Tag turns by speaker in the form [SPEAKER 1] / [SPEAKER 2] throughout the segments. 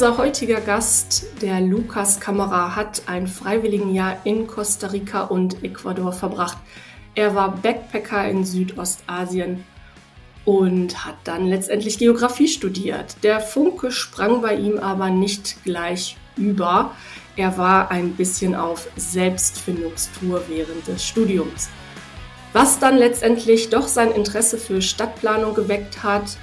[SPEAKER 1] Unser heutiger Gast, der Lukas Kamera, hat ein Freiwilligenjahr in Costa Rica und Ecuador verbracht. Er war Backpacker in Südostasien und hat dann letztendlich Geografie studiert. Der Funke sprang bei ihm aber nicht gleich über. Er war ein bisschen auf Selbstfindungstour während des Studiums. Was dann letztendlich doch sein Interesse für Stadtplanung geweckt hat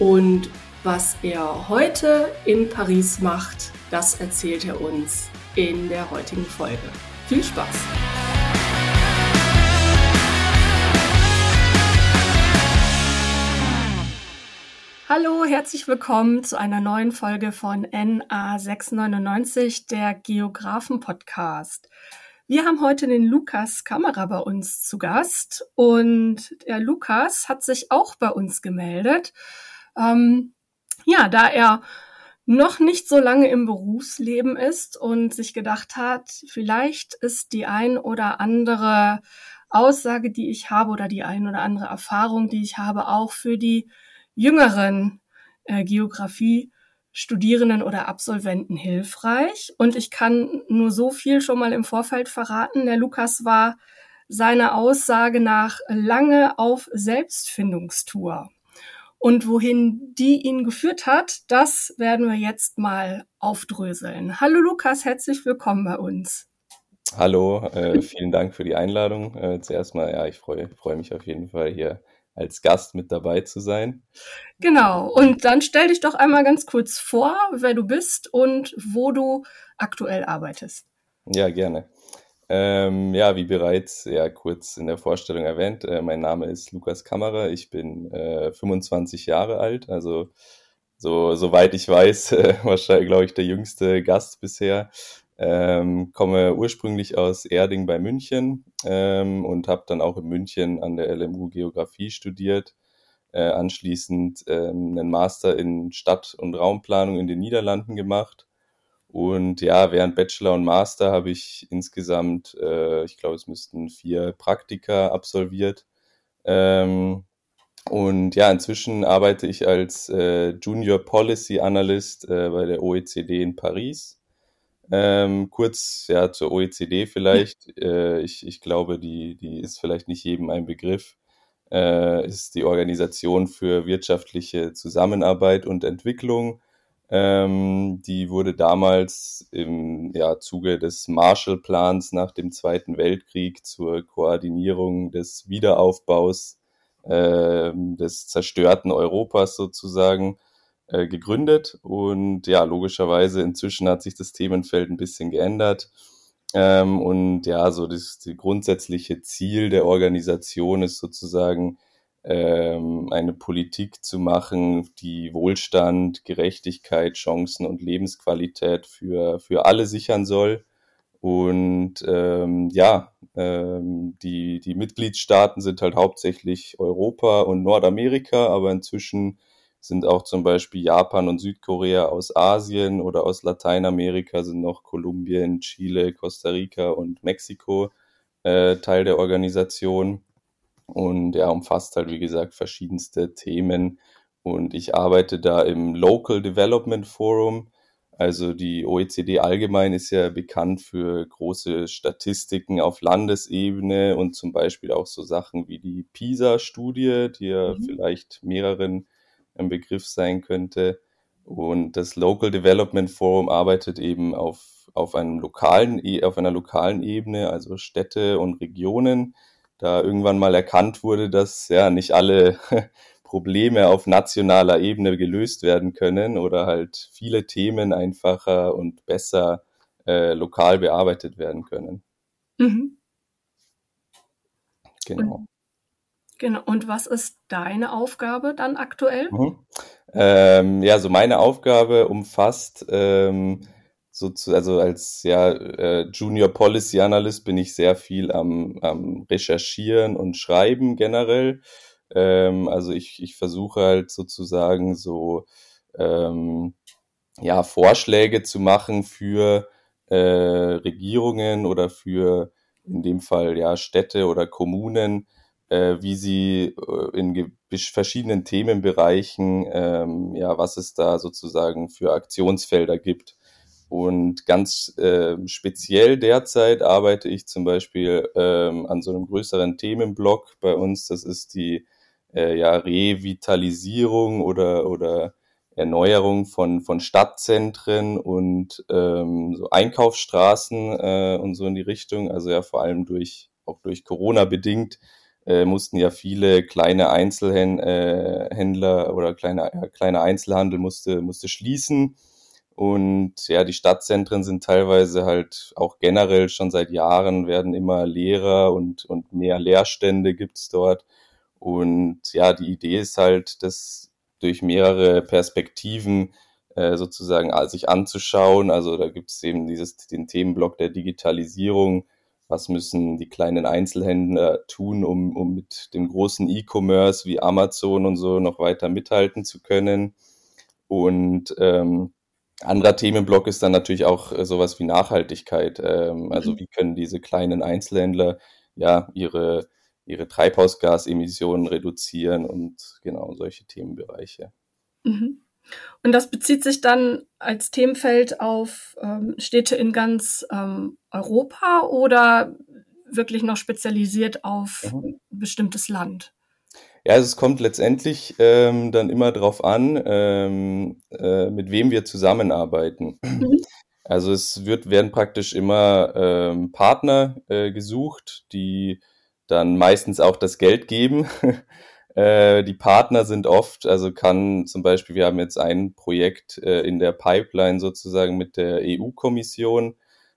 [SPEAKER 1] und was er heute in Paris macht, das erzählt er uns in der heutigen Folge. Viel Spaß! Hallo, herzlich willkommen zu einer neuen Folge von NA699, der Geografen-Podcast. Wir haben heute den Lukas Kamera bei uns zu Gast und der Lukas hat sich auch bei uns gemeldet. Ähm, ja, da er noch nicht so lange im Berufsleben ist und sich gedacht hat, vielleicht ist die ein oder andere Aussage, die ich habe oder die ein oder andere Erfahrung, die ich habe, auch für die jüngeren äh, Geografie Studierenden oder Absolventen hilfreich. Und ich kann nur so viel schon mal im Vorfeld verraten. Der Lukas war seiner Aussage nach lange auf Selbstfindungstour. Und wohin die ihn geführt hat, das werden wir jetzt mal aufdröseln. Hallo Lukas, herzlich willkommen bei uns.
[SPEAKER 2] Hallo, äh, vielen Dank für die Einladung. Äh, zuerst mal, ja, ich freue freu mich auf jeden Fall hier als Gast mit dabei zu sein.
[SPEAKER 1] Genau, und dann stell dich doch einmal ganz kurz vor, wer du bist und wo du aktuell arbeitest.
[SPEAKER 2] Ja, gerne. Ähm, ja, wie bereits ja kurz in der Vorstellung erwähnt, äh, mein Name ist Lukas Kammerer. Ich bin äh, 25 Jahre alt, also so soweit ich weiß, äh, wahrscheinlich glaube ich der jüngste Gast bisher. Ähm, komme ursprünglich aus Erding bei München ähm, und habe dann auch in München an der LMU Geografie studiert. Äh, anschließend ähm, einen Master in Stadt- und Raumplanung in den Niederlanden gemacht und ja, während Bachelor und Master habe ich insgesamt, äh, ich glaube, es müssten vier Praktika absolviert. Ähm, und ja, inzwischen arbeite ich als äh, Junior Policy Analyst äh, bei der OECD in Paris. Ähm, kurz ja zur OECD vielleicht. Äh, ich, ich glaube, die, die ist vielleicht nicht jedem ein Begriff. Äh, ist die Organisation für wirtschaftliche Zusammenarbeit und Entwicklung ähm, die wurde damals im ja, Zuge des Marshallplans nach dem Zweiten Weltkrieg zur Koordinierung des Wiederaufbaus äh, des zerstörten Europas sozusagen äh, gegründet. Und ja, logischerweise inzwischen hat sich das Themenfeld ein bisschen geändert. Ähm, und ja, so das, das grundsätzliche Ziel der Organisation ist sozusagen, ähm, eine Politik zu machen, die Wohlstand, Gerechtigkeit, Chancen und Lebensqualität für, für alle sichern soll. Und ähm, ja, ähm, die, die Mitgliedstaaten sind halt hauptsächlich Europa und Nordamerika, aber inzwischen sind auch zum Beispiel Japan und Südkorea aus Asien oder aus Lateinamerika sind noch Kolumbien, Chile, Costa Rica und Mexiko äh, Teil der Organisation. Und er umfasst halt, wie gesagt, verschiedenste Themen. Und ich arbeite da im Local Development Forum. Also die OECD allgemein ist ja bekannt für große Statistiken auf Landesebene und zum Beispiel auch so Sachen wie die PISA-Studie, die ja mhm. vielleicht mehreren ein Begriff sein könnte. Und das Local Development Forum arbeitet eben auf, auf, einem lokalen, e, auf einer lokalen Ebene, also Städte und Regionen, da irgendwann mal erkannt wurde, dass ja nicht alle Probleme auf nationaler Ebene gelöst werden können oder halt viele Themen einfacher und besser äh, lokal bearbeitet werden können. Mhm.
[SPEAKER 1] Genau. Und, genau. Und was ist deine Aufgabe dann aktuell?
[SPEAKER 2] Mhm. Ähm, ja, so meine Aufgabe umfasst ähm, so zu, also als ja, äh, Junior Policy Analyst bin ich sehr viel am, am Recherchieren und Schreiben generell. Ähm, also ich, ich versuche halt sozusagen so ähm, ja, Vorschläge zu machen für äh, Regierungen oder für in dem Fall ja Städte oder Kommunen, äh, wie sie äh, in verschiedenen Themenbereichen, ähm, ja, was es da sozusagen für Aktionsfelder gibt. Und ganz äh, speziell derzeit arbeite ich zum Beispiel ähm, an so einem größeren Themenblock bei uns. Das ist die äh, ja, Revitalisierung oder, oder Erneuerung von, von Stadtzentren und ähm, so Einkaufsstraßen äh, und so in die Richtung. Also ja, vor allem durch, auch durch Corona bedingt, äh, mussten ja viele kleine Einzelhändler äh, oder kleine, kleine Einzelhandel musste, musste schließen. Und ja, die Stadtzentren sind teilweise halt auch generell schon seit Jahren werden immer leerer und, und mehr Leerstände gibt's dort. Und ja, die Idee ist halt, das durch mehrere Perspektiven äh, sozusagen sich anzuschauen. Also da gibt es eben dieses, den Themenblock der Digitalisierung. Was müssen die kleinen Einzelhändler tun, um, um mit dem großen E-Commerce wie Amazon und so noch weiter mithalten zu können? Und ähm, anderer Themenblock ist dann natürlich auch äh, sowas wie Nachhaltigkeit. Ähm, also mhm. wie können diese kleinen Einzelhändler ja ihre ihre Treibhausgasemissionen reduzieren und genau solche Themenbereiche.
[SPEAKER 1] Mhm. Und das bezieht sich dann als Themenfeld auf ähm, Städte in ganz ähm, Europa oder wirklich noch spezialisiert auf mhm. ein bestimmtes Land?
[SPEAKER 2] Ja, also es kommt letztendlich ähm, dann immer darauf an, ähm, äh, mit wem wir zusammenarbeiten. Mhm. Also es wird, werden praktisch immer ähm, Partner äh, gesucht, die dann meistens auch das Geld geben. äh, die Partner sind oft, also kann zum Beispiel, wir haben jetzt ein Projekt äh, in der Pipeline sozusagen mit der EU-Kommission.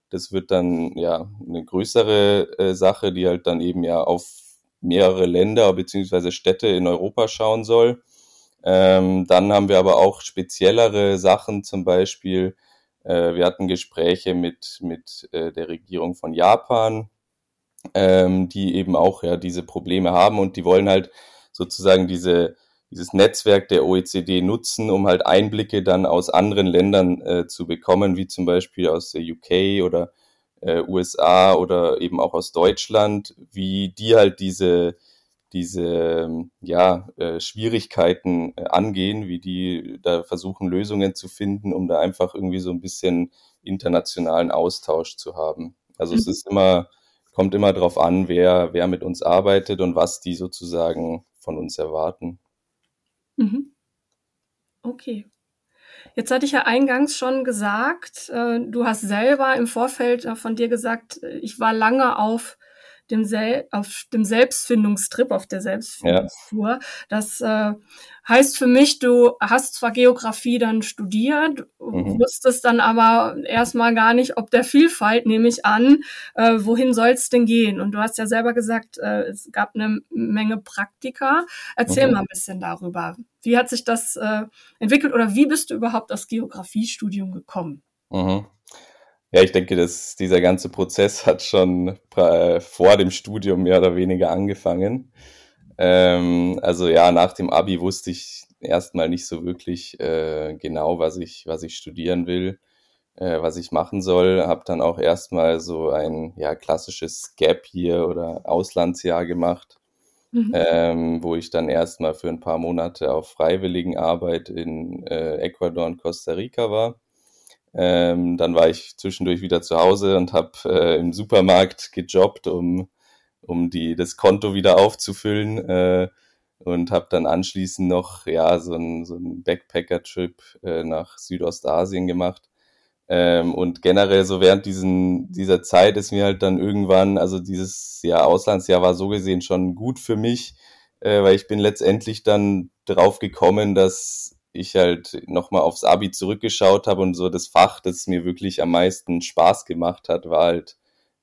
[SPEAKER 2] Das wird dann ja eine größere äh, Sache, die halt dann eben ja auf mehrere Länder beziehungsweise Städte in Europa schauen soll. Ähm, dann haben wir aber auch speziellere Sachen, zum Beispiel, äh, wir hatten Gespräche mit, mit äh, der Regierung von Japan, ähm, die eben auch ja diese Probleme haben und die wollen halt sozusagen diese dieses Netzwerk der OECD nutzen, um halt Einblicke dann aus anderen Ländern äh, zu bekommen, wie zum Beispiel aus der UK oder äh, USA oder eben auch aus Deutschland, wie die halt diese diese ja äh, Schwierigkeiten äh, angehen, wie die da versuchen Lösungen zu finden, um da einfach irgendwie so ein bisschen internationalen Austausch zu haben. Also mhm. es ist immer kommt immer darauf an, wer, wer mit uns arbeitet und was die sozusagen von uns erwarten.
[SPEAKER 1] Mhm. Okay. Jetzt hatte ich ja eingangs schon gesagt, äh, du hast selber im Vorfeld von dir gesagt, äh, ich war lange auf dem, Sel auf dem Selbstfindungstrip, auf der Selbstfindungstour. Ja. Das äh, heißt für mich, du hast zwar Geografie dann studiert, mhm. wusstest dann aber erstmal gar nicht, ob der Vielfalt, nehme ich an, äh, wohin soll es denn gehen? Und du hast ja selber gesagt, äh, es gab eine Menge Praktika. Erzähl mhm. mal ein bisschen darüber. Wie hat sich das äh, entwickelt oder wie bist du überhaupt aufs Geografiestudium gekommen?
[SPEAKER 2] Mhm. Ja, ich denke, dass dieser ganze Prozess hat schon vor dem Studium mehr oder weniger angefangen. Ähm, also ja, nach dem Abi wusste ich erstmal nicht so wirklich äh, genau, was ich, was ich studieren will, äh, was ich machen soll. Habe dann auch erstmal so ein ja, klassisches Gap hier oder Auslandsjahr gemacht, mhm. ähm, wo ich dann erstmal für ein paar Monate auf Freiwilligenarbeit in äh, Ecuador und Costa Rica war. Ähm, dann war ich zwischendurch wieder zu Hause und habe äh, im Supermarkt gejobbt, um, um die, das Konto wieder aufzufüllen äh, und habe dann anschließend noch ja so ein, so ein Backpacker-Trip äh, nach Südostasien gemacht. Ähm, und generell so während diesen, dieser Zeit ist mir halt dann irgendwann, also dieses Jahr Auslandsjahr war so gesehen schon gut für mich, äh, weil ich bin letztendlich dann drauf gekommen, dass ich halt nochmal aufs Abi zurückgeschaut habe und so das Fach, das mir wirklich am meisten Spaß gemacht hat, war halt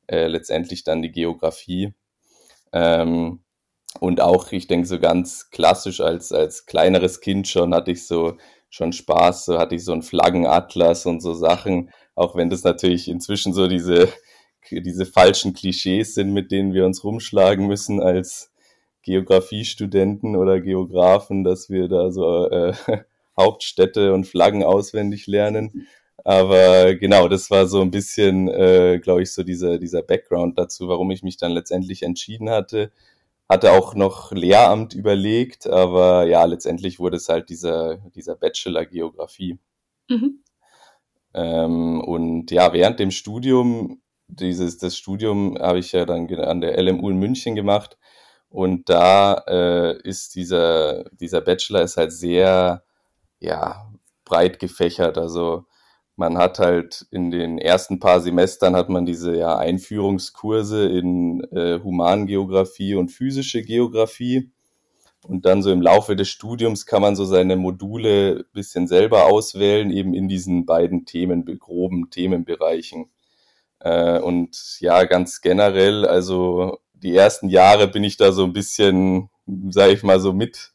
[SPEAKER 2] äh, letztendlich dann die Geografie. Ähm, und auch, ich denke, so ganz klassisch als, als kleineres Kind schon hatte ich so schon Spaß, so hatte ich so einen Flaggenatlas und so Sachen, auch wenn das natürlich inzwischen so diese, diese falschen Klischees sind, mit denen wir uns rumschlagen müssen als Geografiestudenten oder Geografen, dass wir da so äh, Hauptstädte und Flaggen auswendig lernen. Aber genau, das war so ein bisschen, äh, glaube ich, so dieser, dieser Background dazu, warum ich mich dann letztendlich entschieden hatte. hatte auch noch Lehramt überlegt, aber ja, letztendlich wurde es halt dieser, dieser Bachelor Geografie. Mhm. Ähm, und ja, während dem Studium, dieses, das Studium habe ich ja dann an der LMU in München gemacht. Und da äh, ist dieser, dieser Bachelor ist halt sehr, ja, breit gefächert. Also man hat halt in den ersten paar Semestern hat man diese ja, Einführungskurse in äh, Humangeografie und physische Geografie. Und dann so im Laufe des Studiums kann man so seine Module bisschen selber auswählen, eben in diesen beiden Themen, groben Themenbereichen. Äh, und ja, ganz generell, also die ersten Jahre bin ich da so ein bisschen, sage ich mal, so mit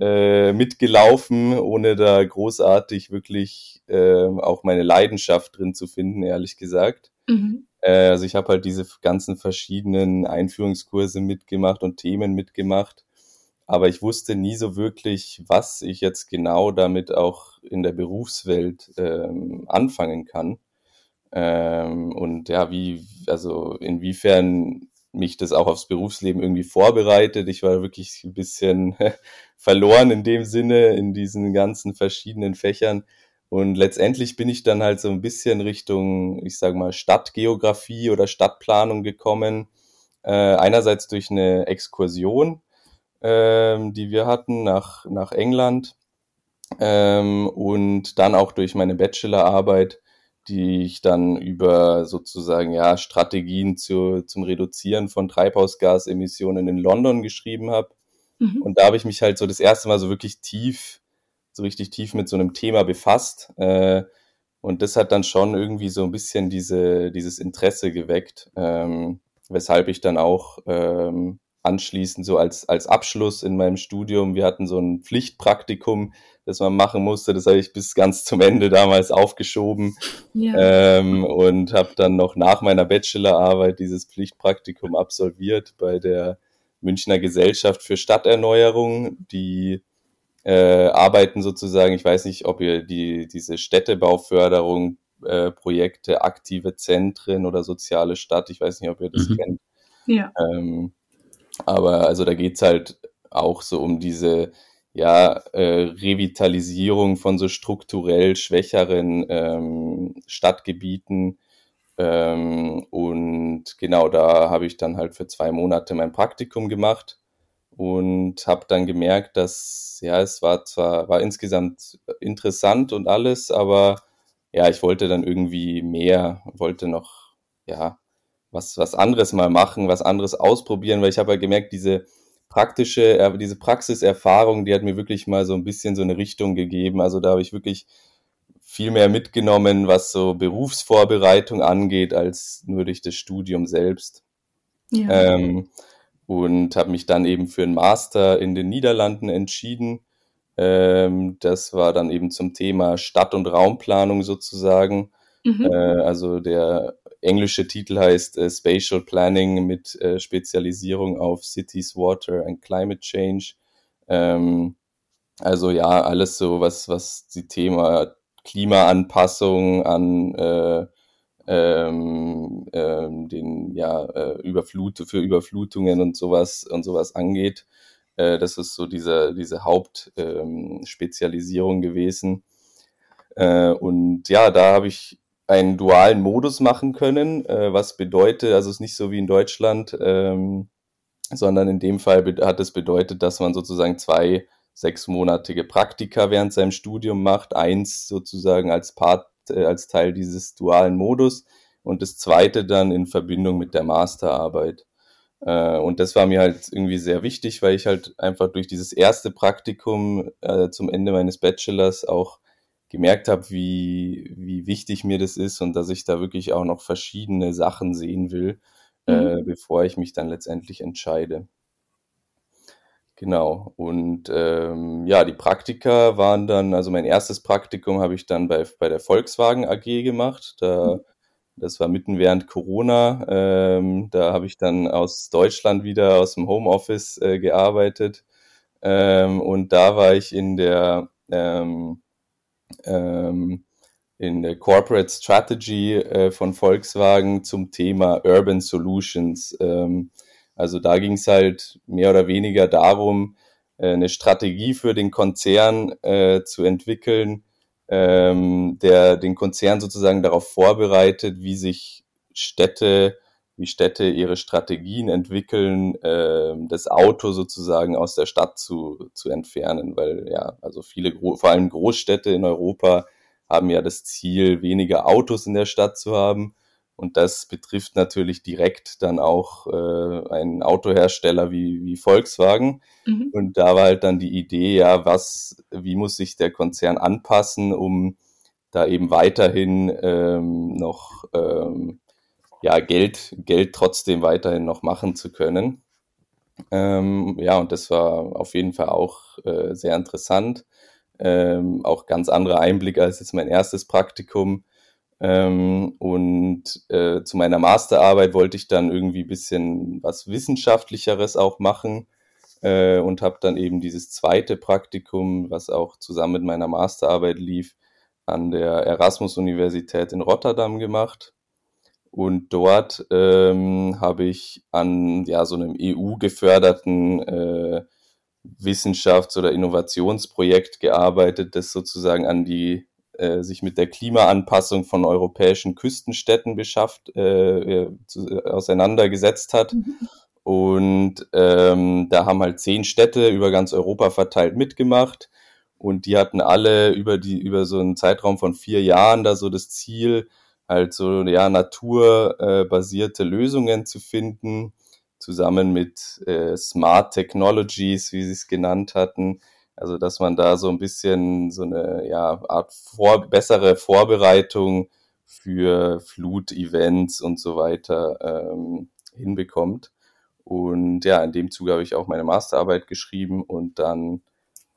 [SPEAKER 2] äh, mitgelaufen, ohne da großartig wirklich äh, auch meine Leidenschaft drin zu finden, ehrlich gesagt. Mhm. Äh, also ich habe halt diese ganzen verschiedenen Einführungskurse mitgemacht und Themen mitgemacht, aber ich wusste nie so wirklich, was ich jetzt genau damit auch in der Berufswelt ähm, anfangen kann. Ähm, und ja, wie, also inwiefern mich das auch aufs Berufsleben irgendwie vorbereitet. Ich war wirklich ein bisschen verloren in dem Sinne, in diesen ganzen verschiedenen Fächern. Und letztendlich bin ich dann halt so ein bisschen Richtung, ich sage mal, Stadtgeografie oder Stadtplanung gekommen. Äh, einerseits durch eine Exkursion, ähm, die wir hatten nach, nach England ähm, und dann auch durch meine Bachelorarbeit die ich dann über sozusagen ja Strategien zu, zum Reduzieren von Treibhausgasemissionen in London geschrieben habe. Mhm. Und da habe ich mich halt so das erste Mal so wirklich tief, so richtig tief mit so einem Thema befasst. Äh, und das hat dann schon irgendwie so ein bisschen diese, dieses Interesse geweckt, ähm, weshalb ich dann auch ähm, anschließend so als, als Abschluss in meinem Studium, wir hatten so ein Pflichtpraktikum, das man machen musste. Das habe ich bis ganz zum Ende damals aufgeschoben ja. ähm, und habe dann noch nach meiner Bachelorarbeit dieses Pflichtpraktikum absolviert bei der Münchner Gesellschaft für Stadterneuerung. Die äh, arbeiten sozusagen, ich weiß nicht, ob ihr die, diese Städtebauförderung, äh, Projekte, aktive Zentren oder soziale Stadt, ich weiß nicht, ob ihr das mhm. kennt. Ja. Ähm, aber also da geht's halt auch so um diese ja, äh, Revitalisierung von so strukturell schwächeren ähm, Stadtgebieten. Ähm, und genau da habe ich dann halt für zwei Monate mein Praktikum gemacht und habe dann gemerkt, dass ja, es war zwar war insgesamt interessant und alles, aber ja, ich wollte dann irgendwie mehr, wollte noch ja was was anderes mal machen, was anderes ausprobieren, weil ich habe halt gemerkt, diese praktische, diese Praxiserfahrung, die hat mir wirklich mal so ein bisschen so eine Richtung gegeben. Also da habe ich wirklich viel mehr mitgenommen, was so Berufsvorbereitung angeht, als nur durch das Studium selbst. Ja. Ähm, und habe mich dann eben für einen Master in den Niederlanden entschieden. Ähm, das war dann eben zum Thema Stadt- und Raumplanung sozusagen. Mhm. Äh, also der englische Titel heißt äh, Spatial Planning mit äh, Spezialisierung auf Cities, Water and Climate Change. Ähm, also ja, alles so, was, was die Thema Klimaanpassung an äh, ähm, ähm, den ja äh, Überflut für Überflutungen und sowas und sowas angeht. Äh, das ist so diese diese Hauptspezialisierung ähm, gewesen. Äh, und ja, da habe ich einen dualen Modus machen können, äh, was bedeutet, also es ist nicht so wie in Deutschland, ähm, sondern in dem Fall hat es bedeutet, dass man sozusagen zwei sechsmonatige Praktika während seinem Studium macht, eins sozusagen als Part, äh, als Teil dieses dualen Modus und das zweite dann in Verbindung mit der Masterarbeit. Äh, und das war mir halt irgendwie sehr wichtig, weil ich halt einfach durch dieses erste Praktikum äh, zum Ende meines Bachelors auch gemerkt habe, wie, wie wichtig mir das ist und dass ich da wirklich auch noch verschiedene Sachen sehen will, äh, mhm. äh, bevor ich mich dann letztendlich entscheide. Genau. Und ähm, ja, die Praktika waren dann, also mein erstes Praktikum habe ich dann bei, bei der Volkswagen AG gemacht. Da, mhm. Das war mitten während Corona. Ähm, da habe ich dann aus Deutschland wieder aus dem Homeoffice äh, gearbeitet. Ähm, und da war ich in der ähm, ähm, in der Corporate Strategy äh, von Volkswagen zum Thema Urban Solutions. Ähm, Also da ging es halt mehr oder weniger darum, äh, eine Strategie für den Konzern äh, zu entwickeln, ähm, der den Konzern sozusagen darauf vorbereitet, wie sich Städte, wie Städte ihre Strategien entwickeln, äh, das Auto sozusagen aus der Stadt zu, zu entfernen, weil ja, also viele, vor allem Großstädte in Europa haben ja das Ziel, weniger Autos in der Stadt zu haben und das betrifft natürlich direkt dann auch äh, einen Autohersteller wie, wie Volkswagen. Mhm. Und da war halt dann die Idee, ja, was, wie muss sich der Konzern anpassen, um da eben weiterhin ähm, noch ähm, ja, Geld, Geld trotzdem weiterhin noch machen zu können. Ähm, ja, und das war auf jeden Fall auch äh, sehr interessant. Ähm, auch ganz anderer Einblick als jetzt mein erstes Praktikum ähm, und äh, zu meiner Masterarbeit wollte ich dann irgendwie bisschen was Wissenschaftlicheres auch machen äh, und habe dann eben dieses zweite Praktikum, was auch zusammen mit meiner Masterarbeit lief, an der Erasmus-Universität in Rotterdam gemacht. Und dort ähm, habe ich an ja, so einem EU-geförderten äh, Wissenschafts- oder Innovationsprojekt gearbeitet, das sozusagen an die äh, sich mit der Klimaanpassung von europäischen Küstenstädten beschafft, äh, äh zu, äh, auseinandergesetzt hat. Mhm. Und ähm, da haben halt zehn Städte über ganz Europa verteilt mitgemacht. Und die hatten alle über die, über so einen Zeitraum von vier Jahren da so das Ziel, halt so, ja, naturbasierte Lösungen zu finden, zusammen mit äh, Smart Technologies, wie sie es genannt hatten, also, dass man da so ein bisschen so eine ja, Art vor, bessere Vorbereitung für Flutevents und so weiter ähm, hinbekommt. Und ja, in dem Zuge habe ich auch meine Masterarbeit geschrieben und dann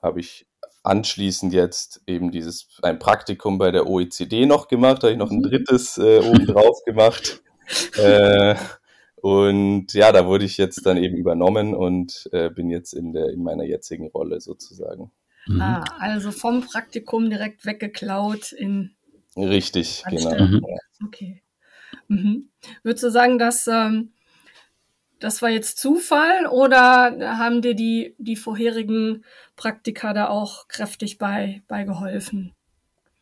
[SPEAKER 2] habe ich anschließend jetzt eben dieses ein Praktikum bei der OECD noch gemacht, habe ich noch ein drittes äh, obendrauf gemacht. Äh, und ja, da wurde ich jetzt dann eben übernommen und äh, bin jetzt in, der, in meiner jetzigen Rolle sozusagen.
[SPEAKER 1] Mhm. Ah, also vom Praktikum direkt weggeklaut in.
[SPEAKER 2] Richtig, genau. Mhm.
[SPEAKER 1] Okay. Mhm. Würdest du sagen, dass ähm, das war jetzt Zufall oder haben dir die, die vorherigen Praktika da auch kräftig bei, bei geholfen?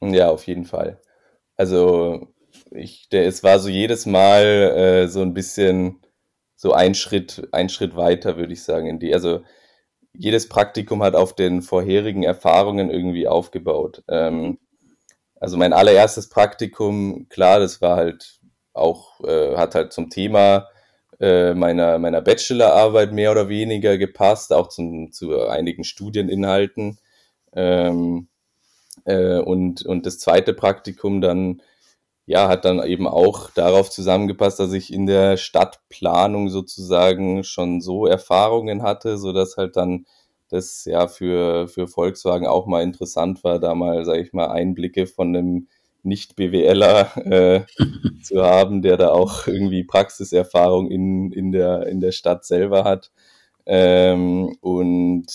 [SPEAKER 2] Ja, auf jeden Fall. Also ich, der, es war so jedes Mal äh, so ein bisschen so ein Schritt, ein Schritt weiter, würde ich sagen. In die, also jedes Praktikum hat auf den vorherigen Erfahrungen irgendwie aufgebaut. Ähm, also mein allererstes Praktikum, klar, das war halt auch, äh, hat halt zum Thema äh, meiner, meiner Bachelorarbeit mehr oder weniger gepasst, auch zum, zu einigen Studieninhalten. Ähm, äh, und, und das zweite Praktikum dann ja, hat dann eben auch darauf zusammengepasst, dass ich in der Stadtplanung sozusagen schon so Erfahrungen hatte, so dass halt dann das ja für, für Volkswagen auch mal interessant war, da mal, sage ich mal, Einblicke von einem Nicht-BWLer äh, zu haben, der da auch irgendwie Praxiserfahrung in, in, der, in der Stadt selber hat. Ähm, und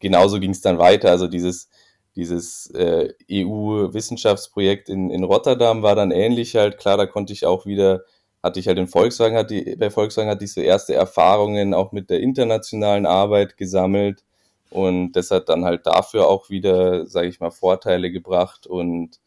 [SPEAKER 2] genauso ging es dann weiter. Also dieses dieses äh, EU-Wissenschaftsprojekt in, in Rotterdam war dann ähnlich halt. Klar, da konnte ich auch wieder, hatte ich halt in Volkswagen, hat die, bei Volkswagen hatte ich so erste Erfahrungen auch mit der internationalen Arbeit gesammelt. Und das hat dann halt dafür auch wieder, sage ich mal, Vorteile gebracht. Und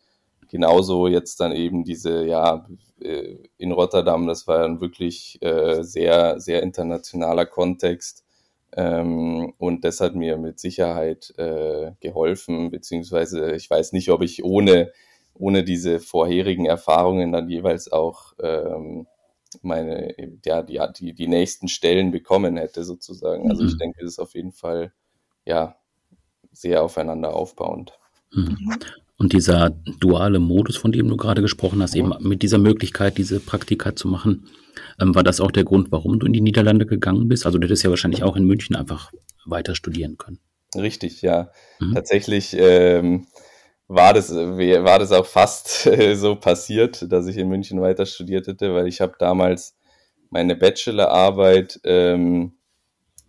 [SPEAKER 2] genauso jetzt dann eben diese, ja, äh, in Rotterdam, das war ein wirklich äh, sehr, sehr internationaler Kontext ähm, und das hat mir mit Sicherheit äh, geholfen, beziehungsweise ich weiß nicht, ob ich ohne, ohne diese vorherigen Erfahrungen dann jeweils auch ähm, meine, ja, die, die, die nächsten Stellen bekommen hätte, sozusagen. Also ich mhm. denke, das ist auf jeden Fall ja sehr aufeinander aufbauend.
[SPEAKER 3] Und dieser duale Modus, von dem du gerade gesprochen hast, eben mit dieser Möglichkeit, diese Praktika zu machen, ähm, war das auch der Grund, warum du in die Niederlande gegangen bist? Also du hättest ja wahrscheinlich auch in München einfach weiter studieren können.
[SPEAKER 2] Richtig, ja. Mhm. Tatsächlich ähm, war, das, war das auch fast äh, so passiert, dass ich in München weiter studiert hätte, weil ich habe damals meine Bachelorarbeit ähm,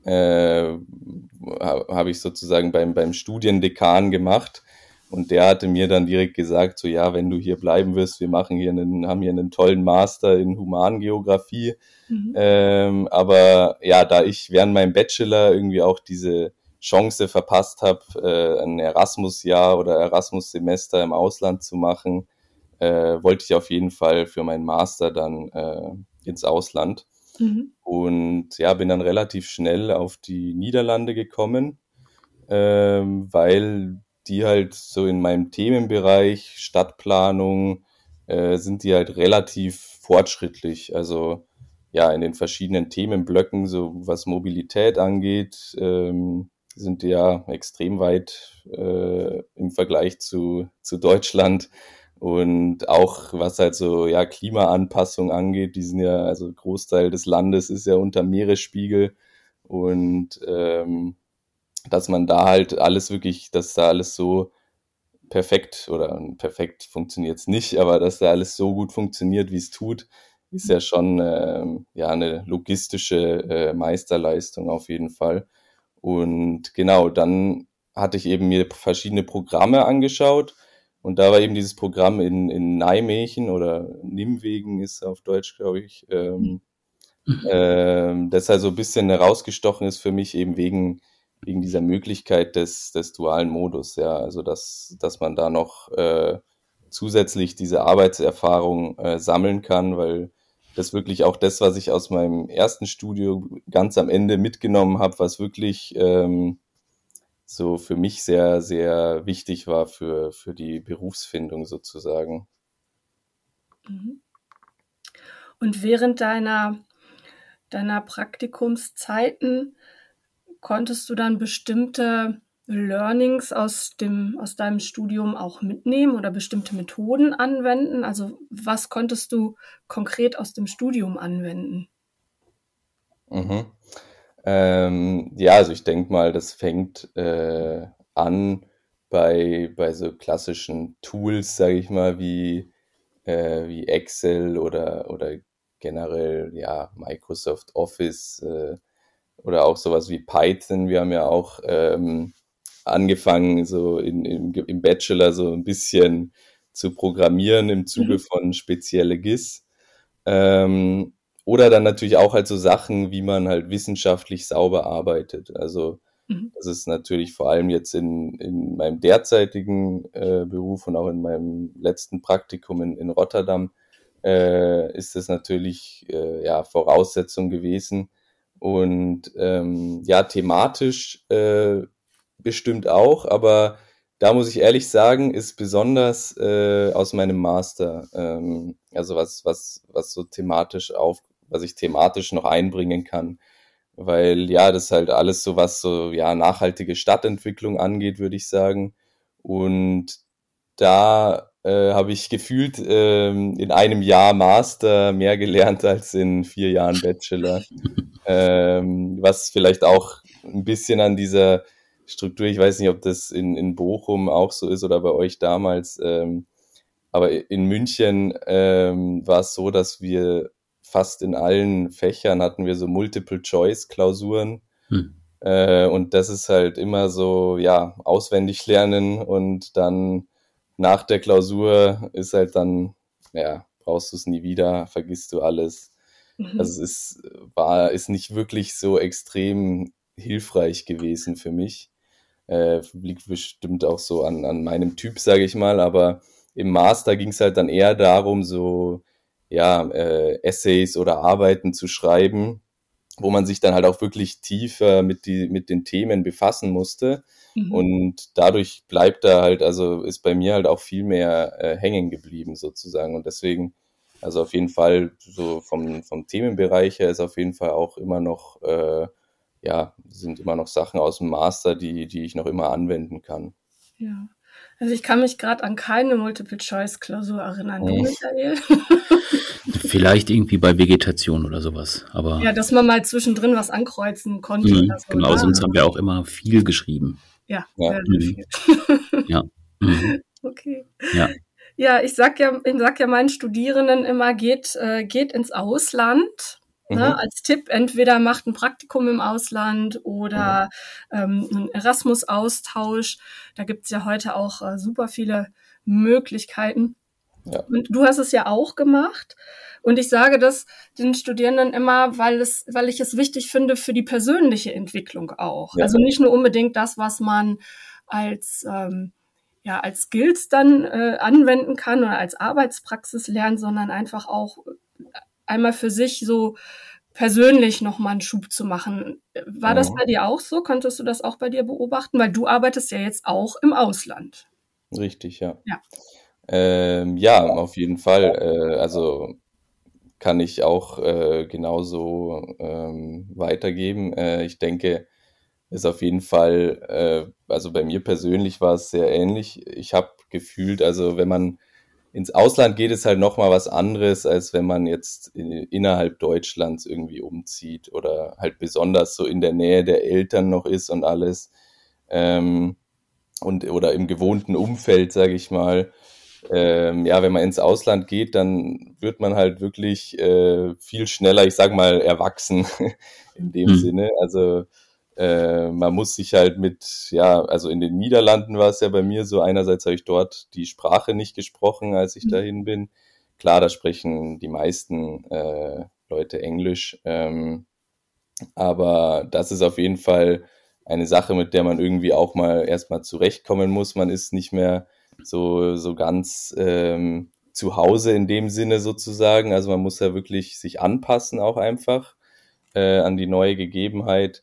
[SPEAKER 2] äh, habe ich sozusagen beim, beim Studiendekan gemacht Und der hatte mir dann direkt gesagt, so ja, wenn du hier bleiben wirst, wir machen hier einen, haben hier einen tollen Master in Humangeografie. Mhm. Ähm, aber ja, da ich während meinem Bachelor irgendwie auch diese Chance verpasst habe, äh, ein Erasmus-Jahr oder Erasmus-Semester im Ausland zu machen, äh, wollte ich auf jeden Fall für meinen Master dann äh, ins Ausland. Mhm. Und ja, bin dann relativ schnell auf die Niederlande gekommen, ähm, weil die halt so in meinem Themenbereich Stadtplanung äh, sind die halt relativ fortschrittlich. Also ja, in den verschiedenen Themenblöcken, so was Mobilität angeht, ähm, sind die ja extrem weit äh, im Vergleich zu, zu Deutschland. Und auch was halt so ja Klimaanpassung angeht, die sind ja, also Großteil des Landes ist ja unter Meeresspiegel. Und ähm, dass man da halt alles wirklich, dass da alles so perfekt oder perfekt funktioniert es nicht, aber dass da alles so gut funktioniert, wie es tut, ist ja schon äh, ja eine logistische äh, Meisterleistung auf jeden Fall. Und genau, dann hatte ich eben mir verschiedene Programme angeschaut und da war eben dieses Programm in, in Nijmegen oder Nimwegen ist auf Deutsch, glaube ich, ähm, mhm. ähm, das halt so ein bisschen herausgestochen ist für mich eben wegen wegen dieser Möglichkeit des, des dualen Modus, ja, also dass, dass man da noch äh, zusätzlich diese Arbeitserfahrung äh, sammeln kann, weil das wirklich auch das, was ich aus meinem ersten Studio ganz am Ende mitgenommen habe, was wirklich ähm, so für mich sehr, sehr wichtig war für, für die Berufsfindung sozusagen.
[SPEAKER 1] Mhm. Und während deiner, deiner Praktikumszeiten konntest du dann bestimmte Learnings aus dem, aus deinem Studium auch mitnehmen oder bestimmte Methoden anwenden? Also was konntest du konkret aus dem Studium anwenden?
[SPEAKER 2] Mhm. Ähm, ja, also ich denke mal, das fängt äh, an bei, bei so klassischen Tools, sage ich mal, wie, äh, wie Excel oder, oder generell ja Microsoft Office. Äh, oder auch sowas wie Python. Wir haben ja auch ähm, angefangen, so in, in, im Bachelor so ein bisschen zu programmieren im Zuge mhm. von spezielle GIS. Ähm, oder dann natürlich auch halt so Sachen, wie man halt wissenschaftlich sauber arbeitet. Also mhm. das ist natürlich vor allem jetzt in, in meinem derzeitigen äh, Beruf und auch in meinem letzten Praktikum in, in Rotterdam äh, ist das natürlich äh, ja Voraussetzung gewesen, und ähm, ja, thematisch äh, bestimmt auch, aber da muss ich ehrlich sagen, ist besonders äh, aus meinem Master, ähm, also was, was, was so thematisch auf, was ich thematisch noch einbringen kann. Weil ja, das halt alles so, was so ja nachhaltige Stadtentwicklung angeht, würde ich sagen. Und da äh, habe ich gefühlt ähm, in einem Jahr Master mehr gelernt als in vier Jahren Bachelor. ähm, was vielleicht auch ein bisschen an dieser Struktur, ich weiß nicht, ob das in, in Bochum auch so ist oder bei euch damals, ähm, aber in München ähm, war es so, dass wir fast in allen Fächern hatten wir so Multiple-Choice-Klausuren. Hm. Äh, und das ist halt immer so, ja, auswendig lernen und dann nach der Klausur ist halt dann, ja, brauchst du es nie wieder, vergisst du alles. Mhm. Also es ist, war, ist nicht wirklich so extrem hilfreich gewesen für mich. Äh, liegt bestimmt auch so an, an meinem Typ, sage ich mal, aber im Master ging es halt dann eher darum, so ja, äh, Essays oder Arbeiten zu schreiben, wo man sich dann halt auch wirklich tiefer mit, die, mit den Themen befassen musste. Mhm. Und dadurch bleibt da halt, also ist bei mir halt auch viel mehr äh, hängen geblieben sozusagen. Und deswegen, also auf jeden Fall, so vom, vom Themenbereich her ist auf jeden Fall auch immer noch, äh, ja, sind immer noch Sachen aus dem Master, die, die ich noch immer anwenden kann.
[SPEAKER 1] Ja. Also ich kann mich gerade an keine Multiple-Choice-Klausur erinnern. Du, Michael?
[SPEAKER 3] Vielleicht irgendwie bei Vegetation oder sowas. Aber
[SPEAKER 1] ja, dass man mal zwischendrin was ankreuzen konnte.
[SPEAKER 3] Mhm, so, genau, sonst haben wir auch immer viel geschrieben.
[SPEAKER 1] Ja, ja. Mhm.
[SPEAKER 3] ja. Mhm.
[SPEAKER 1] Okay. Ja. Ja, ich sag ja, ich sag ja meinen Studierenden immer, geht, äh, geht ins Ausland. Ne, mhm. als Tipp, entweder macht ein Praktikum im Ausland oder mhm. ähm, einen Erasmus-Austausch. Da gibt's ja heute auch äh, super viele Möglichkeiten. Ja. Und du hast es ja auch gemacht. Und ich sage das den Studierenden immer, weil es, weil ich es wichtig finde für die persönliche Entwicklung auch. Ja. Also nicht nur unbedingt das, was man als ähm, ja als Skills dann äh, anwenden kann oder als Arbeitspraxis lernen, sondern einfach auch einmal für sich so persönlich nochmal einen Schub zu machen. War das bei dir auch so? Konntest du das auch bei dir beobachten? Weil du arbeitest ja jetzt auch im Ausland.
[SPEAKER 2] Richtig, ja. Ja, ähm, ja auf jeden Fall. Äh, also kann ich auch äh, genauso ähm, weitergeben. Äh, ich denke, ist auf jeden Fall, äh, also bei mir persönlich war es sehr ähnlich. Ich habe gefühlt, also wenn man ins Ausland geht, ist halt nochmal was anderes, als wenn man jetzt in, innerhalb Deutschlands irgendwie umzieht oder halt besonders so in der Nähe der Eltern noch ist und alles. Ähm, und, oder im gewohnten Umfeld, sage ich mal. Ähm, ja, wenn man ins Ausland geht, dann wird man halt wirklich äh, viel schneller, ich sag mal, erwachsen in dem mhm. Sinne. Also äh, man muss sich halt mit, ja, also in den Niederlanden war es ja bei mir so, einerseits habe ich dort die Sprache nicht gesprochen, als ich mhm. dahin bin. Klar, da sprechen die meisten äh, Leute Englisch, ähm, aber das ist auf jeden Fall eine Sache, mit der man irgendwie auch mal erstmal zurechtkommen muss. Man ist nicht mehr so, so ganz ähm, zu Hause in dem Sinne sozusagen. Also man muss ja wirklich sich anpassen auch einfach äh, an die neue Gegebenheit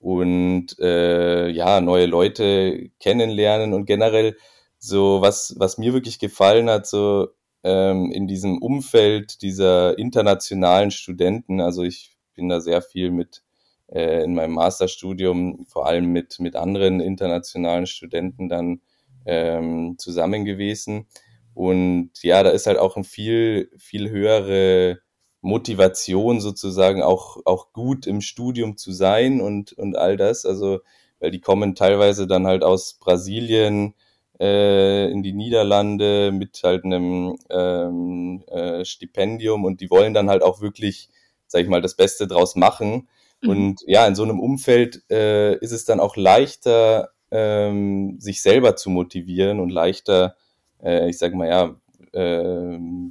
[SPEAKER 2] und äh, ja, neue Leute kennenlernen und generell so, was, was mir wirklich gefallen hat, so ähm, in diesem Umfeld dieser internationalen Studenten, also ich bin da sehr viel mit äh, in meinem Masterstudium, vor allem mit, mit anderen internationalen Studenten dann ähm, zusammen gewesen. Und ja, da ist halt auch ein viel, viel höhere Motivation sozusagen auch, auch gut im Studium zu sein und, und all das. Also, weil die kommen teilweise dann halt aus Brasilien äh, in die Niederlande mit halt einem ähm, äh, Stipendium und die wollen dann halt auch wirklich, sag ich mal, das Beste draus machen. Mhm. Und ja, in so einem Umfeld äh, ist es dann auch leichter, ähm, sich selber zu motivieren und leichter, äh, ich sag mal ja,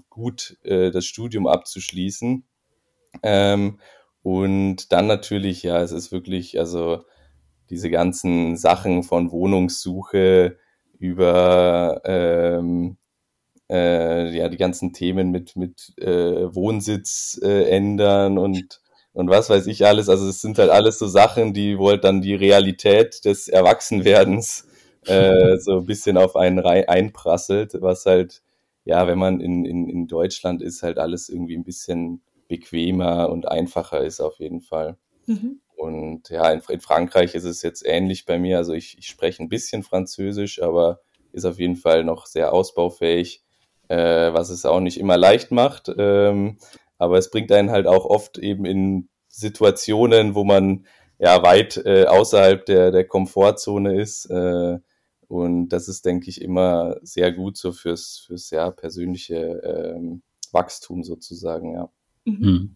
[SPEAKER 2] gut äh, das Studium abzuschließen. Ähm, und dann natürlich, ja, es ist wirklich, also diese ganzen Sachen von Wohnungssuche über ähm, äh, ja die ganzen Themen mit mit äh, Wohnsitz äh, ändern und und was weiß ich alles. Also es sind halt alles so Sachen, die wohl dann die Realität des Erwachsenwerdens äh, so ein bisschen auf einen rein einprasselt, was halt ja, wenn man in, in, in Deutschland ist, halt alles irgendwie ein bisschen bequemer und einfacher ist auf jeden Fall. Mhm. Und ja, in, in, Frankreich ist es jetzt ähnlich bei mir. Also ich, ich spreche ein bisschen Französisch, aber ist auf jeden Fall noch sehr ausbaufähig, äh, was es auch nicht immer leicht macht. Ähm, aber es bringt einen halt auch oft eben in Situationen, wo man ja weit äh, außerhalb der, der Komfortzone ist. Äh, und das ist, denke ich, immer sehr gut so fürs, fürs ja, persönliche ähm, Wachstum sozusagen, ja.
[SPEAKER 3] Mhm.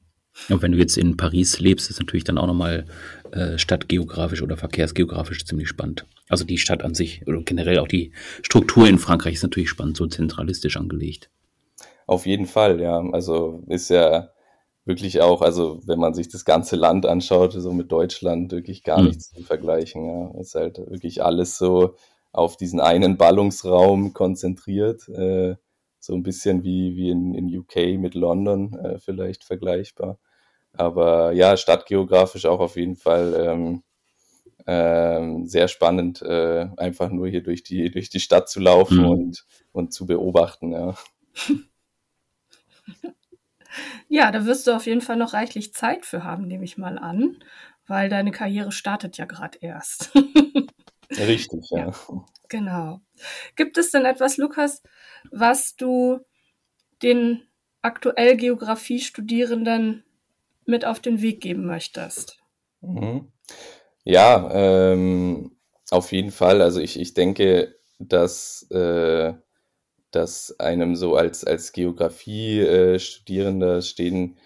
[SPEAKER 3] Und wenn du jetzt in Paris lebst, ist natürlich dann auch nochmal äh, stadtgeografisch oder verkehrsgeografisch ziemlich spannend. Also die Stadt an sich oder generell auch die Struktur in Frankreich ist natürlich spannend, so zentralistisch angelegt.
[SPEAKER 2] Auf jeden Fall, ja. Also ist ja wirklich auch, also wenn man sich das ganze Land anschaut, so mit Deutschland, wirklich gar mhm. nichts zu vergleichen. Ja. Ist halt wirklich alles so auf diesen einen Ballungsraum konzentriert. Äh, so ein bisschen wie, wie in, in UK mit London äh, vielleicht vergleichbar. Aber ja, stadtgeografisch auch auf jeden Fall ähm, ähm, sehr spannend, äh, einfach nur hier durch die, durch die Stadt zu laufen mhm. und, und zu beobachten. Ja.
[SPEAKER 1] ja, da wirst du auf jeden Fall noch reichlich Zeit für haben, nehme ich mal an, weil deine Karriere startet ja gerade erst.
[SPEAKER 2] Richtig, ja. ja.
[SPEAKER 1] Genau. Gibt es denn etwas, Lukas, was du den aktuell Geografiestudierenden mit auf den Weg geben möchtest?
[SPEAKER 2] Mhm. Ja, ähm, auf jeden Fall. Also ich, ich denke, dass, äh, dass einem so als, als Geografie-Studierender stehen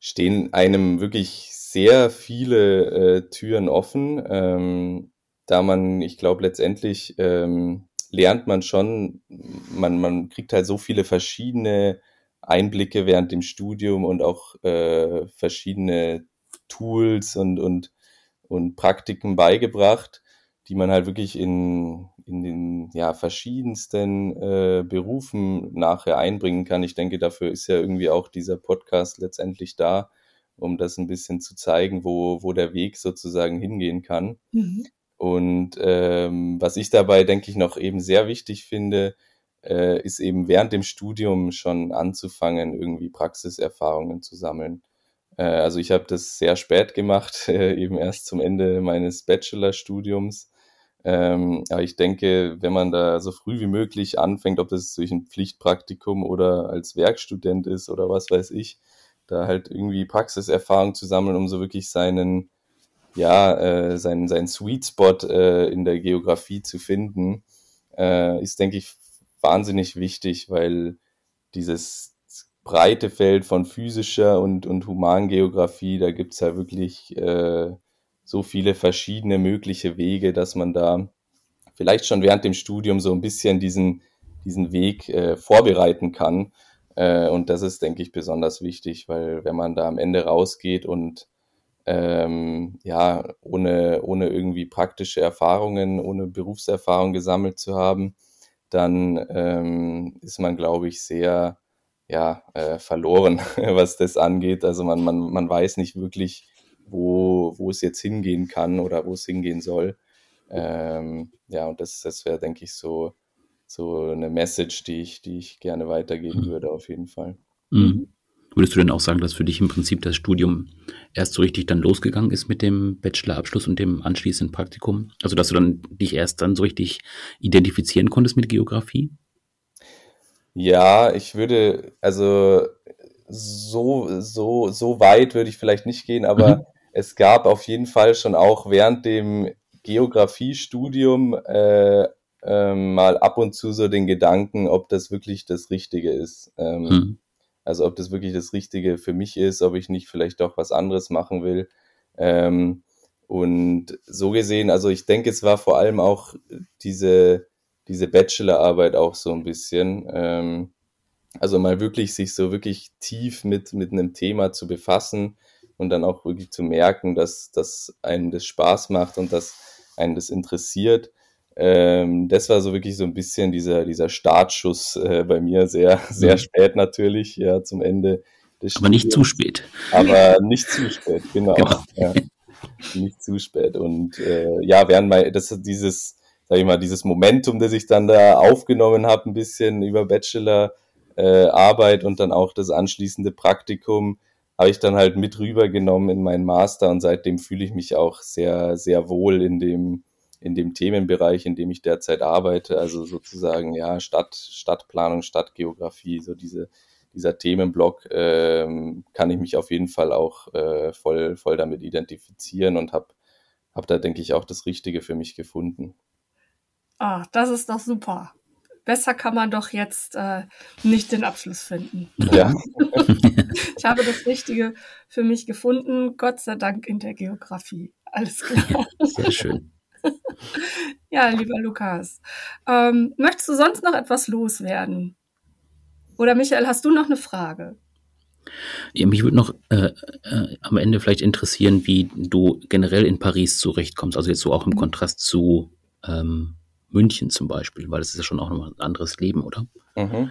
[SPEAKER 2] stehen einem wirklich sehr viele äh, Türen offen, ähm, da man, ich glaube, letztendlich ähm, lernt man schon, man, man kriegt halt so viele verschiedene Einblicke während dem Studium und auch äh, verschiedene Tools und, und, und Praktiken beigebracht, die man halt wirklich in, in den ja, verschiedensten äh, Berufen nachher einbringen kann. Ich denke, dafür ist ja irgendwie auch dieser Podcast letztendlich da, um das ein bisschen zu zeigen, wo, wo der Weg sozusagen hingehen kann. Mhm. Und ähm, was ich dabei, denke ich, noch eben sehr wichtig finde, äh, ist eben während dem Studium schon anzufangen, irgendwie Praxiserfahrungen zu sammeln. Äh, also ich habe das sehr spät gemacht, äh, eben erst zum Ende meines Bachelorstudiums. Ähm, aber ich denke, wenn man da so früh wie möglich anfängt, ob das durch ein Pflichtpraktikum oder als Werkstudent ist oder was weiß ich, da halt irgendwie Praxiserfahrung zu sammeln, um so wirklich seinen ja, äh, sein, sein Sweet Spot äh, in der Geografie zu finden, äh, ist, denke ich, wahnsinnig wichtig, weil dieses breite Feld von physischer und, und Humangeografie, da gibt's ja wirklich äh, so viele verschiedene mögliche Wege, dass man da vielleicht schon während dem Studium so ein bisschen diesen, diesen Weg äh, vorbereiten kann. Äh, und das ist, denke ich, besonders wichtig, weil wenn man da am Ende rausgeht und ähm, ja, ohne, ohne irgendwie praktische Erfahrungen, ohne Berufserfahrung gesammelt zu haben, dann ähm, ist man, glaube ich, sehr ja, äh, verloren, was das angeht. Also man, man, man weiß nicht wirklich, wo, wo es jetzt hingehen kann oder wo es hingehen soll. Ähm, ja, und das, das wäre, denke ich, so, so eine Message, die ich, die ich gerne weitergeben mhm. würde, auf jeden Fall.
[SPEAKER 3] Mhm. Würdest du denn auch sagen, dass für dich im Prinzip das Studium erst so richtig dann losgegangen ist mit dem Bachelorabschluss und dem anschließenden Praktikum? Also, dass du dann dich erst dann so richtig identifizieren konntest mit Geografie?
[SPEAKER 2] Ja, ich würde, also so, so, so weit würde ich vielleicht nicht gehen, aber mhm. es gab auf jeden Fall schon auch während dem Geografiestudium äh, äh, mal ab und zu so den Gedanken, ob das wirklich das Richtige ist. Ähm, mhm. Also ob das wirklich das Richtige für mich ist, ob ich nicht vielleicht doch was anderes machen will. Ähm, und so gesehen, also ich denke, es war vor allem auch diese, diese Bachelorarbeit auch so ein bisschen. Ähm, also mal wirklich sich so wirklich tief mit, mit einem Thema zu befassen und dann auch wirklich zu merken, dass, dass einem das Spaß macht und dass einen das interessiert. Ähm, das war so wirklich so ein bisschen dieser, dieser Startschuss äh, bei mir, sehr, sehr mhm. spät natürlich, ja, zum Ende
[SPEAKER 3] des Aber nicht zu spät.
[SPEAKER 2] Aber nicht zu spät, genau. genau. Ja. Nicht zu spät. Und äh, ja, während mein, das dieses, sag ich mal, dieses Momentum, das ich dann da aufgenommen habe, ein bisschen über Bachelor äh, Arbeit und dann auch das anschließende Praktikum, habe ich dann halt mit rübergenommen in meinen Master und seitdem fühle ich mich auch sehr, sehr wohl in dem, in dem Themenbereich, in dem ich derzeit arbeite, also sozusagen ja Stadt, Stadtplanung, Stadtgeografie, so diese, dieser Themenblock ähm, kann ich mich auf jeden Fall auch äh, voll, voll damit identifizieren und habe hab da, denke ich, auch das Richtige für mich gefunden.
[SPEAKER 1] Ah, das ist doch super. Besser kann man doch jetzt äh, nicht den Abschluss finden. Ja. ich habe das Richtige für mich gefunden, Gott sei Dank in der Geografie. Alles klar.
[SPEAKER 3] Sehr schön.
[SPEAKER 1] ja, lieber Lukas. Ähm, möchtest du sonst noch etwas loswerden? Oder Michael, hast du noch eine Frage?
[SPEAKER 3] Ja, mich würde noch äh, äh, am Ende vielleicht interessieren, wie du generell in Paris zurechtkommst. Also jetzt so auch im mhm. Kontrast zu ähm, München zum Beispiel, weil es ist ja schon auch noch ein anderes Leben, oder? Mhm.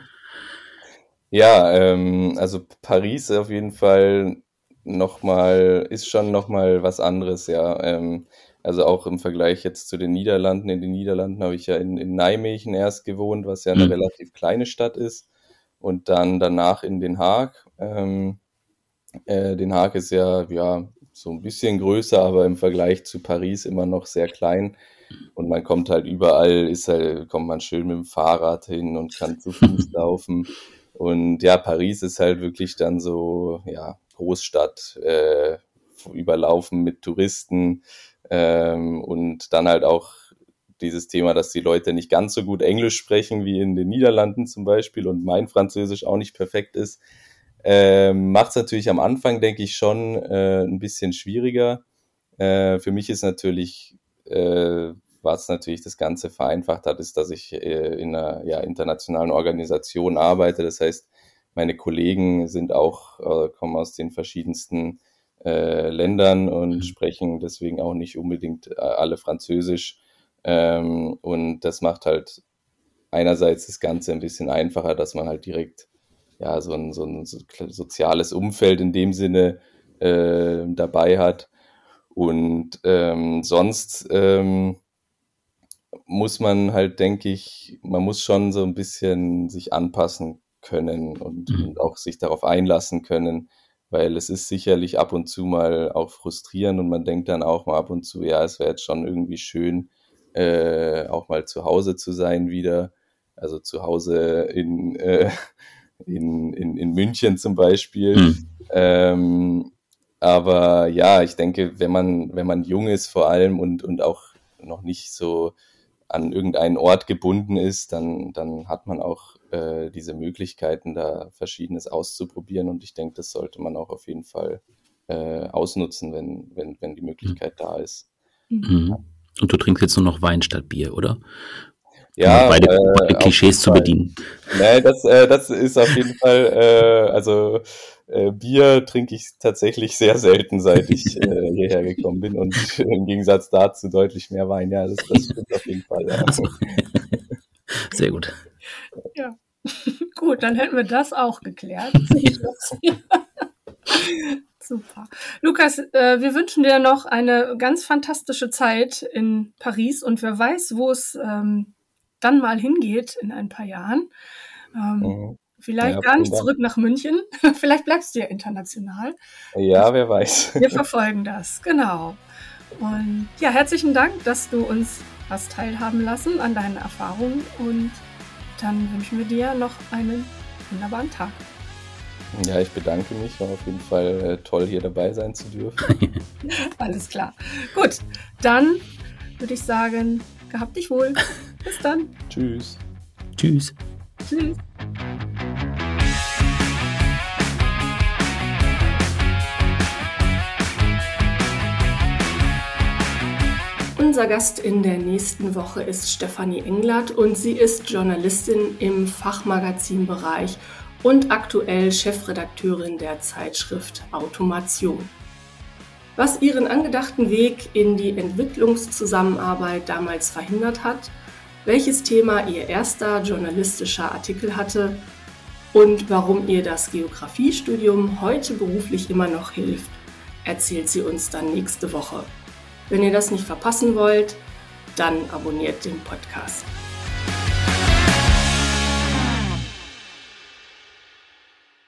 [SPEAKER 2] Ja, ähm, also Paris auf jeden Fall nochmal, ist schon nochmal was anderes, ja. Ähm, also auch im Vergleich jetzt zu den Niederlanden. In den Niederlanden habe ich ja in, in Nijmegen erst gewohnt, was ja eine mhm. relativ kleine Stadt ist. Und dann danach in Den Haag. Ähm, äh, Den Haag ist ja, ja so ein bisschen größer, aber im Vergleich zu Paris immer noch sehr klein. Und man kommt halt überall, ist halt, kommt man schön mit dem Fahrrad hin und kann zu Fuß laufen. Und ja, Paris ist halt wirklich dann so, ja, Großstadt, äh, überlaufen mit Touristen. Ähm, und dann halt auch dieses Thema, dass die Leute nicht ganz so gut Englisch sprechen wie in den Niederlanden zum Beispiel und mein Französisch auch nicht perfekt ist. Ähm, Macht es natürlich am Anfang, denke ich, schon äh, ein bisschen schwieriger. Äh, für mich ist natürlich, äh, was natürlich das Ganze vereinfacht hat, ist, dass ich äh, in einer ja, internationalen Organisation arbeite. Das heißt, meine Kollegen sind auch, äh, kommen aus den verschiedensten äh, Ländern und mhm. sprechen deswegen auch nicht unbedingt äh, alle Französisch. Ähm, und das macht halt einerseits das Ganze ein bisschen einfacher, dass man halt direkt ja so ein, so ein soziales Umfeld in dem Sinne äh, dabei hat. Und ähm, sonst ähm, muss man halt, denke ich, man muss schon so ein bisschen sich anpassen können und, mhm. und auch sich darauf einlassen können, weil es ist sicherlich ab und zu mal auch frustrierend und man denkt dann auch mal ab und zu, ja, es wäre jetzt schon irgendwie schön, äh, auch mal zu Hause zu sein wieder. Also zu Hause in, äh, in, in, in München zum Beispiel. Hm. Ähm, aber ja, ich denke, wenn man, wenn man jung ist vor allem und, und auch noch nicht so an irgendeinen Ort gebunden ist, dann, dann hat man auch äh, diese Möglichkeiten, da Verschiedenes auszuprobieren. Und ich denke, das sollte man auch auf jeden Fall äh, ausnutzen, wenn, wenn, wenn die Möglichkeit da ist.
[SPEAKER 3] Mhm. Und du trinkst jetzt nur noch Wein statt Bier, oder?
[SPEAKER 2] Ja,
[SPEAKER 3] um beide, beide äh, Klischees zu bedienen.
[SPEAKER 2] Nee, das, äh, das ist auf jeden Fall, äh, also äh, Bier trinke ich tatsächlich sehr selten, seit ich äh, hierher gekommen bin und im Gegensatz dazu deutlich mehr Wein. Ja, das, das stimmt auf jeden Fall. Ja. Also.
[SPEAKER 3] Sehr gut.
[SPEAKER 1] Ja, gut, dann hätten wir das auch geklärt. Super. Lukas, äh, wir wünschen dir noch eine ganz fantastische Zeit in Paris und wer weiß, wo es ähm, dann mal hingeht in ein paar Jahren. Ähm, mhm. Vielleicht ja, gar nicht zurück nach München. vielleicht bleibst du ja international.
[SPEAKER 2] Ja, wer weiß.
[SPEAKER 1] Wir verfolgen das, genau. Und ja, herzlichen Dank, dass du uns hast teilhaben lassen an deinen Erfahrungen und dann wünschen wir dir noch einen wunderbaren Tag.
[SPEAKER 2] Ja, ich bedanke mich. War auf jeden Fall äh, toll, hier dabei sein zu dürfen.
[SPEAKER 1] Alles klar. Gut, dann würde ich sagen, gehabt dich wohl. Bis dann.
[SPEAKER 2] Tschüss.
[SPEAKER 3] Tschüss.
[SPEAKER 1] Tschüss. Unser Gast in der nächsten Woche ist Stefanie Englert und sie ist Journalistin im Fachmagazinbereich und aktuell Chefredakteurin der Zeitschrift Automation. Was ihren angedachten Weg in die Entwicklungszusammenarbeit damals verhindert hat, welches Thema ihr erster journalistischer Artikel hatte und warum ihr das Geografiestudium heute beruflich immer noch hilft, erzählt sie uns dann nächste Woche. Wenn ihr das nicht verpassen wollt, dann abonniert den Podcast.